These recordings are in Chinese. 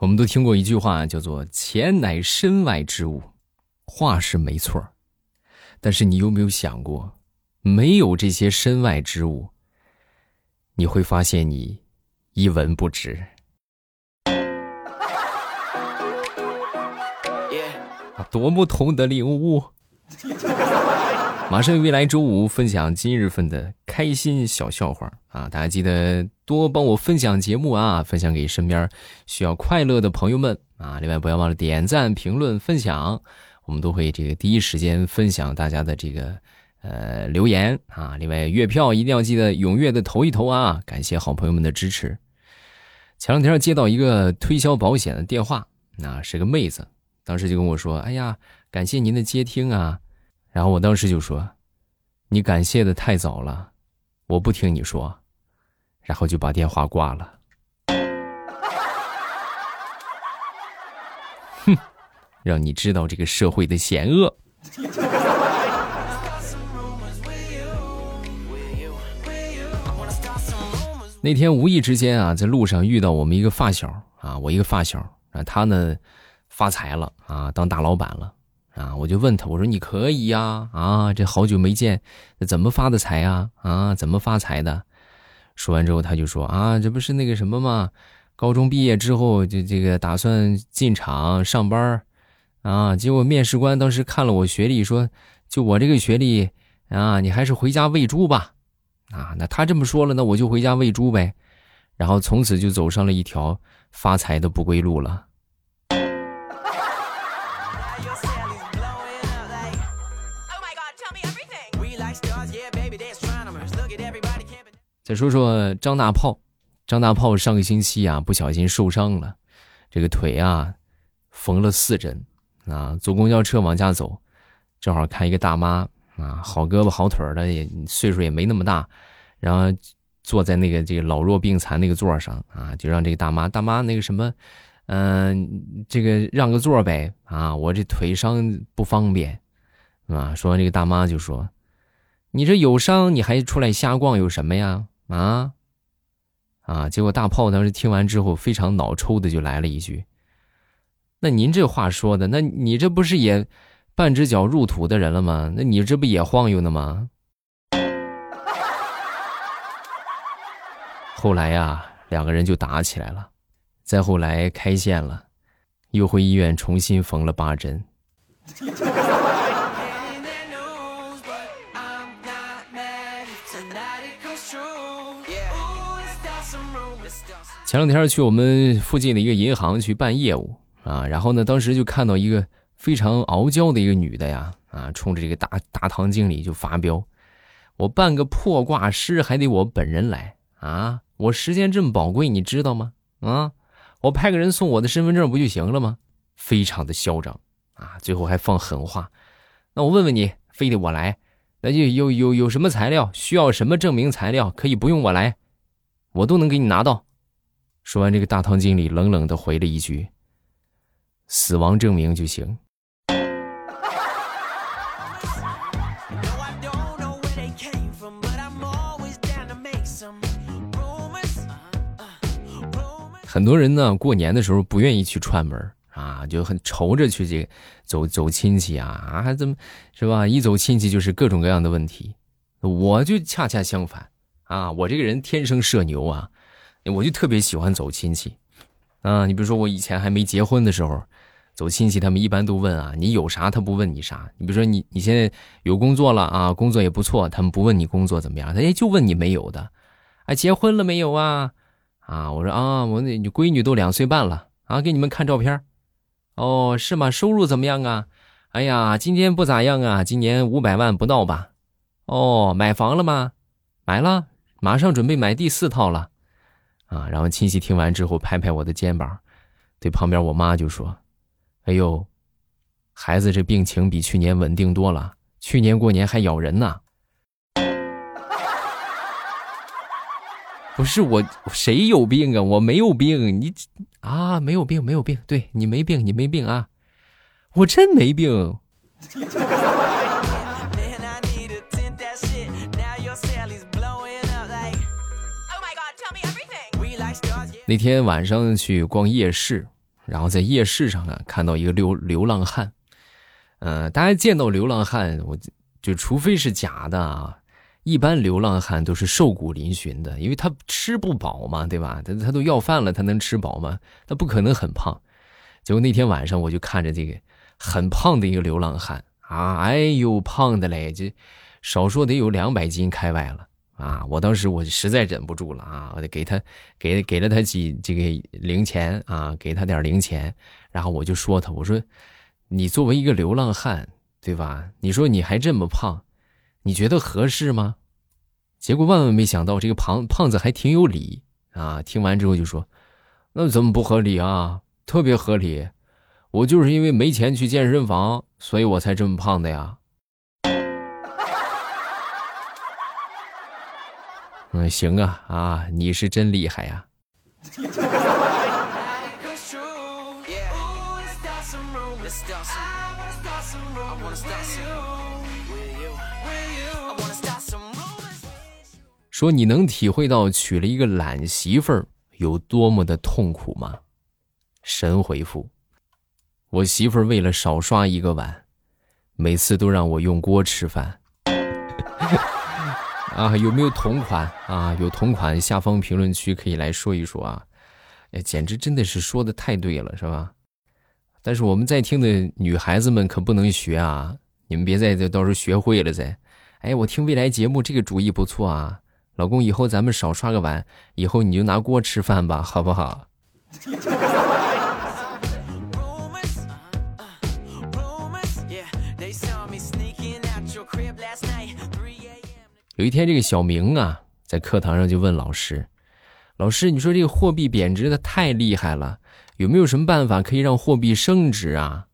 我们都听过一句话，叫做“钱乃身外之物”，话是没错但是你有没有想过，没有这些身外之物，你会发现你一文不值。啊，多么痛的领悟！马上未来周五分享今日份的开心小笑话啊！大家记得多帮我分享节目啊，分享给身边需要快乐的朋友们啊！另外不要忘了点赞、评论、分享，我们都会这个第一时间分享大家的这个呃留言啊！另外月票一定要记得踊跃的投一投啊！感谢好朋友们的支持。前两天接到一个推销保险的电话，那是个妹子，当时就跟我说：“哎呀，感谢您的接听啊。”然后我当时就说：“你感谢的太早了，我不听你说。”然后就把电话挂了。哼，让你知道这个社会的险恶。那天无意之间啊，在路上遇到我们一个发小啊，我一个发小啊，他呢发财了啊，当大老板了。啊！我就问他，我说你可以呀？啊，这好久没见，怎么发的财啊？啊，怎么发财的？说完之后，他就说啊，这不是那个什么吗？高中毕业之后就这个打算进厂上班啊，结果面试官当时看了我学历，说就我这个学历啊，你还是回家喂猪吧。啊，那他这么说了，那我就回家喂猪呗。然后从此就走上了一条发财的不归路了。再说说张大炮，张大炮上个星期啊不小心受伤了，这个腿啊缝了四针啊，坐公交车往家走，正好看一个大妈啊，好胳膊好腿的，也岁数也没那么大，然后坐在那个这个老弱病残那个座上啊，就让这个大妈大妈那个什么，嗯，这个让个座呗啊，我这腿伤不方便，啊，说完这个大妈就说，你这有伤你还出来瞎逛有什么呀？啊，啊！结果大炮当时听完之后，非常脑抽的就来了一句：“那您这话说的，那你这不是也半只脚入土的人了吗？那你这不也晃悠呢吗？”后来呀，两个人就打起来了，再后来开线了，又回医院重新缝了八针。前两天去我们附近的一个银行去办业务啊，然后呢，当时就看到一个非常傲娇的一个女的呀，啊，冲着这个大大堂经理就发飙：“我办个破挂失还得我本人来啊？我时间这么宝贵，你知道吗？啊，我派个人送我的身份证不就行了吗？非常的嚣张啊！最后还放狠话，那我问问你，非得我来，那就有有有什么材料，需要什么证明材料，可以不用我来，我都能给你拿到。”说完，这个大堂经理冷冷的回了一句：“死亡证明就行。”很多人呢，过年的时候不愿意去串门啊，就很愁着去这走走亲戚啊啊，怎么是吧？一走亲戚就是各种各样的问题。我就恰恰相反啊，我这个人天生社牛啊。我就特别喜欢走亲戚，啊，你比如说我以前还没结婚的时候，走亲戚他们一般都问啊，你有啥？他不问你啥。你比如说你你现在有工作了啊，工作也不错，他们不问你工作怎么样，他就问你没有的，啊，结婚了没有啊？啊，我说啊，我那你闺女都两岁半了啊，给你们看照片，哦，是吗？收入怎么样啊？哎呀，今年不咋样啊，今年五百万不到吧？哦，买房了吗？买了，马上准备买第四套了。啊，然后亲戚听完之后拍拍我的肩膀，对旁边我妈就说：“哎呦，孩子这病情比去年稳定多了，去年过年还咬人呢。”不是我，谁有病啊？我没有病，你啊，没有病，没有病，对你没病，你没病啊，我真没病。那天晚上去逛夜市然后在夜市上啊看到一个流流浪汉，呃，大家见到流浪汉，我就除非是假的啊，一般流浪汉都是瘦骨嶙峋的，因为他吃不饱嘛，对吧？他他都要饭了，他能吃饱吗？他不可能很胖。结果那天晚上我就看着这个很胖的一个流浪汉啊，哎呦，胖的嘞，这少说得有两百斤开外了。啊！我当时我实在忍不住了啊！我就给他，给给了他几这个零钱啊，给他点零钱，然后我就说他，我说，你作为一个流浪汉，对吧？你说你还这么胖，你觉得合适吗？结果万万没想到，这个胖胖子还挺有理啊！听完之后就说，那怎么不合理啊？特别合理，我就是因为没钱去健身房，所以我才这么胖的呀。嗯，行啊，啊，你是真厉害呀！说你能体会到娶了一个懒媳妇儿有多么的痛苦吗？神回复：我媳妇儿为了少刷一个碗，每次都让我用锅吃饭。啊，有没有同款啊？有同款，下方评论区可以来说一说啊！哎，简直真的是说的太对了，是吧？但是我们在听的女孩子们可不能学啊！你们别在这到时候学会了再。哎，我听未来节目这个主意不错啊，老公，以后咱们少刷个碗，以后你就拿锅吃饭吧，好不好？有一天，这个小明啊，在课堂上就问老师：“老师，你说这个货币贬值的太厉害了，有没有什么办法可以让货币升值啊？”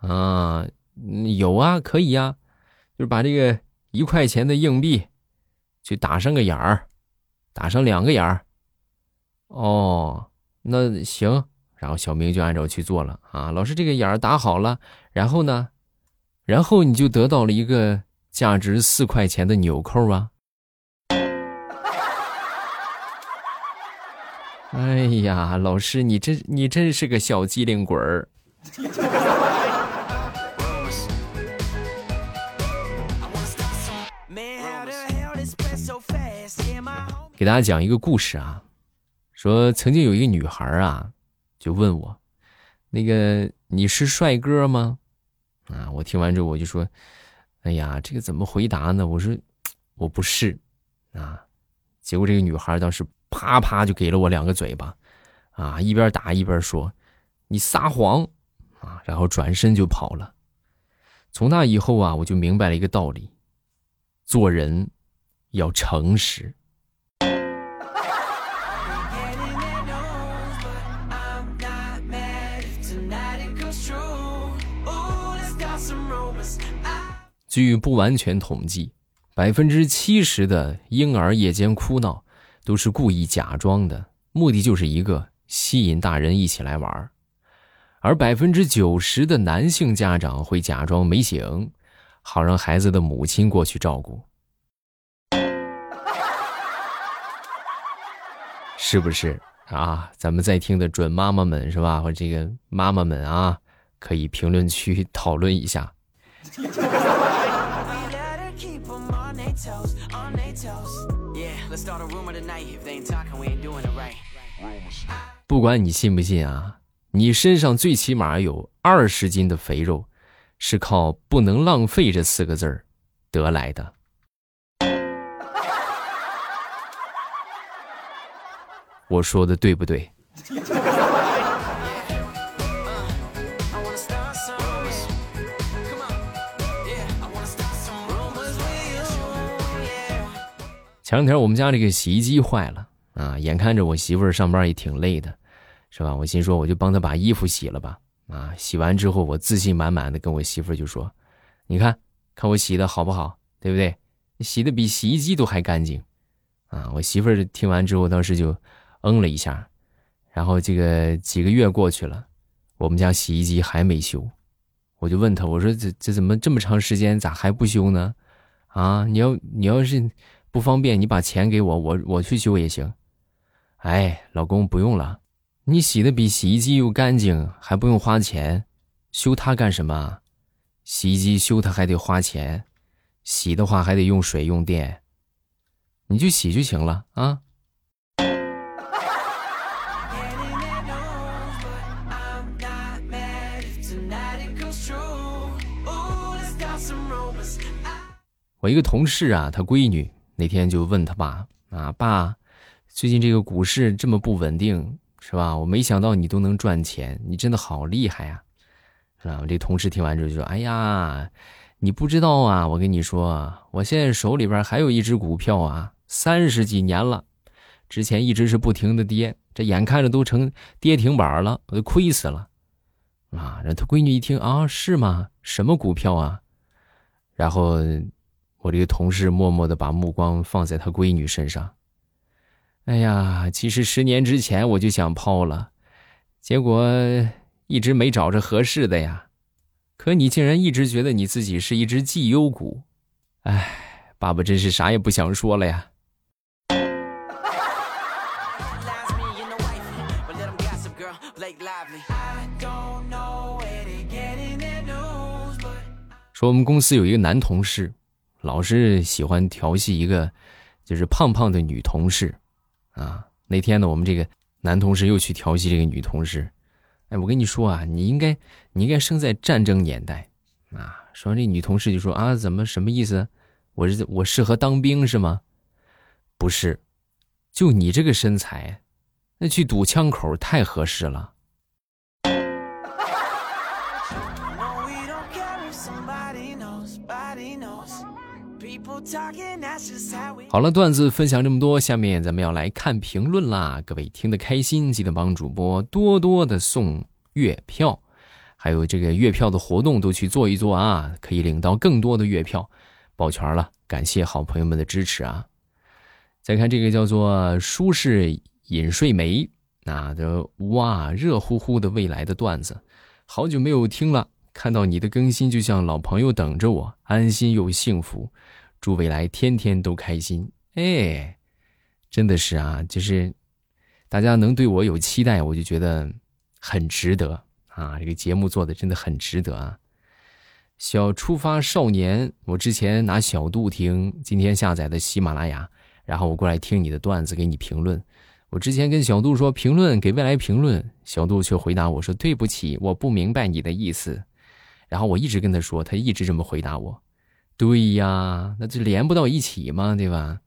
啊，有啊，可以呀，就是把这个一块钱的硬币，去打上个眼儿，打上两个眼儿。哦，那行，然后小明就按照去做了啊。老师，这个眼儿打好了，然后呢，然后你就得到了一个。价值四块钱的纽扣啊！哎呀，老师，你真你真是个小机灵鬼儿！给大家讲一个故事啊，说曾经有一个女孩啊，就问我，那个你是帅哥吗？啊，我听完之后我就说。哎呀，这个怎么回答呢？我说我不是啊，结果这个女孩当时啪啪就给了我两个嘴巴，啊，一边打一边说：“你撒谎啊！”然后转身就跑了。从那以后啊，我就明白了一个道理：做人要诚实。据不完全统计，百分之七十的婴儿夜间哭闹都是故意假装的，目的就是一个吸引大人一起来玩而百分之九十的男性家长会假装没醒，好让孩子的母亲过去照顾，是不是啊？咱们在听的准妈妈们是吧？或这个妈妈们啊，可以评论区讨论一下。不管你信不信啊，你身上最起码有二十斤的肥肉，是靠“不能浪费”这四个字儿得来的。我说的对不对？前两天我们家这个洗衣机坏了啊，眼看着我媳妇儿上班也挺累的，是吧？我心说我就帮她把衣服洗了吧。啊，洗完之后我自信满满的跟我媳妇儿就说：“你看看我洗的好不好，对不对？洗的比洗衣机都还干净。”啊，我媳妇儿听完之后当时就嗯了一下，然后这个几个月过去了，我们家洗衣机还没修，我就问她，我说这这怎么这么长时间咋还不修呢？啊，你要你要是。不方便，你把钱给我，我我去修也行。哎，老公不用了，你洗的比洗衣机又干净，还不用花钱，修它干什么？洗衣机修它还得花钱，洗的话还得用水用电，你就洗就行了啊。我一个同事啊，他闺女那天就问他爸啊，爸，最近这个股市这么不稳定，是吧？我没想到你都能赚钱，你真的好厉害呀，是吧？我这同事听完之后就说：“哎呀，你不知道啊，我跟你说，我现在手里边还有一只股票啊，三十几年了，之前一直是不停的跌，这眼看着都成跌停板了，我都亏死了。”啊，让他闺女一听啊，是吗？什么股票啊？然后。我这个同事默默的把目光放在他闺女身上。哎呀，其实十年之前我就想抛了，结果一直没找着合适的呀。可你竟然一直觉得你自己是一只绩优股，哎，爸爸真是啥也不想说了呀。说我们公司有一个男同事。老是喜欢调戏一个，就是胖胖的女同事，啊，那天呢，我们这个男同事又去调戏这个女同事，哎，我跟你说啊，你应该，你应该生在战争年代，啊，说完这女同事就说啊，怎么什么意思？我是我适合当兵是吗？不是，就你这个身材，那去堵枪口太合适了。好了，段子分享这么多，下面咱们要来看评论啦。各位听得开心，记得帮主播多多的送月票，还有这个月票的活动都去做一做啊，可以领到更多的月票，抱拳了，感谢好朋友们的支持啊。再看这个叫做舒适饮睡梅，那的哇，热乎乎的未来的段子，好久没有听了，看到你的更新就像老朋友等着我，安心又幸福。祝未来天天都开心，哎，真的是啊，就是大家能对我有期待，我就觉得很值得啊。这个节目做的真的很值得啊。小出发少年，我之前拿小度听，今天下载的喜马拉雅，然后我过来听你的段子，给你评论。我之前跟小度说评论给未来评论，小度却回答我说对不起，我不明白你的意思。然后我一直跟他说，他一直这么回答我。对呀，那就连不到一起嘛，对吧？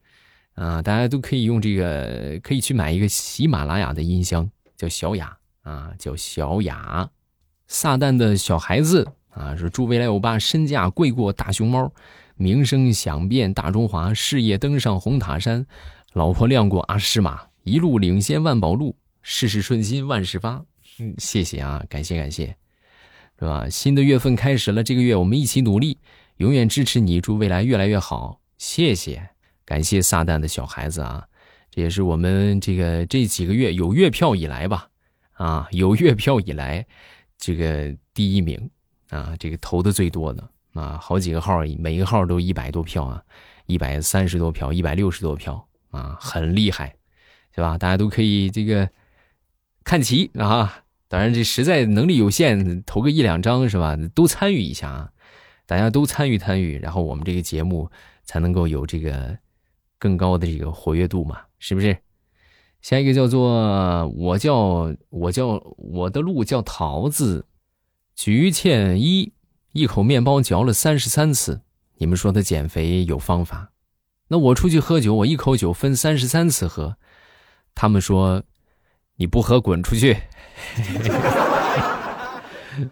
啊，大家都可以用这个，可以去买一个喜马拉雅的音箱，叫小雅啊，叫小雅。撒旦的小孩子啊，说祝未来欧巴身价贵过大熊猫，名声响遍大中华，事业登上红塔山，老婆亮过阿诗玛，一路领先万宝路，事事顺心万事发。嗯，谢谢啊，感谢感谢，是吧？新的月份开始了，这个月我们一起努力。永远支持你，祝未来越来越好。谢谢，感谢撒旦的小孩子啊，这也是我们这个这几个月有月票以来吧，啊，有月票以来这个第一名啊，这个投的最多的啊，好几个号，每个号都一百多票啊，一百三十多票，一百六十多票啊，很厉害，是吧？大家都可以这个看齐啊，当然这实在能力有限，投个一两张是吧？都参与一下啊。大家都参与参与，然后我们这个节目才能够有这个更高的这个活跃度嘛，是不是？下一个叫做我叫我叫我的路叫桃子，菊倩一一口面包嚼了三十三次。你们说他减肥有方法？那我出去喝酒，我一口酒分三十三次喝。他们说你不喝滚出去。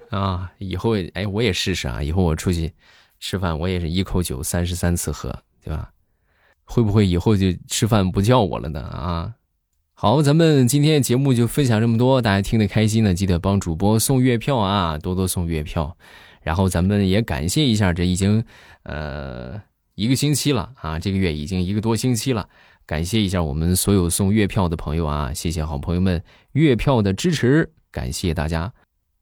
啊，以后哎，我也试试啊！以后我出去吃饭，我也是一口酒三十三次喝，对吧？会不会以后就吃饭不叫我了呢？啊，好，咱们今天节目就分享这么多，大家听得开心的，记得帮主播送月票啊，多多送月票。然后咱们也感谢一下，这已经呃一个星期了啊，这个月已经一个多星期了，感谢一下我们所有送月票的朋友啊，谢谢好朋友们月票的支持，感谢大家。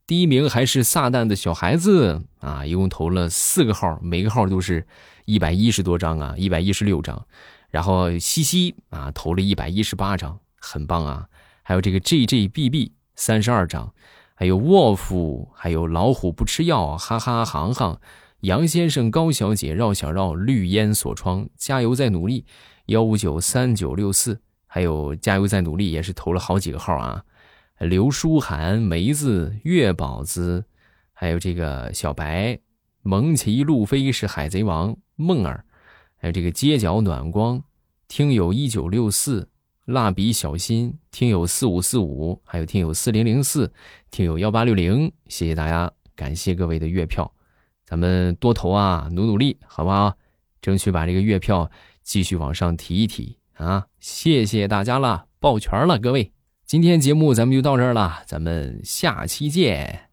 第一名还是撒旦的小孩子啊，一共投了四个号，每个号都是一百一十多张啊，一百一十六张。然后西西啊投了一百一十八张，很棒啊。还有这个 JJBB 三十二张，还有沃夫，还有老虎不吃药，哈哈行行，杨先生、高小姐、绕小绕、绿烟锁窗，加油再努力，幺五九三九六四，还有加油再努力也是投了好几个号啊，刘书涵、梅子、月宝子，还有这个小白。蒙奇路飞是海贼王，梦儿，还有这个街角暖光，听友一九六四，蜡笔小新，听友四五四五，还有听友四零零四，听友幺八六零，谢谢大家，感谢各位的月票，咱们多投啊，努努力，好不好？争取把这个月票继续往上提一提啊！谢谢大家了，抱拳了，各位，今天节目咱们就到这儿了，咱们下期见。